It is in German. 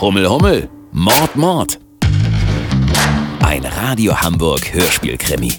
Hummel, Hummel, Mord, Mord. Ein Radio Hamburg Hörspielkrimi.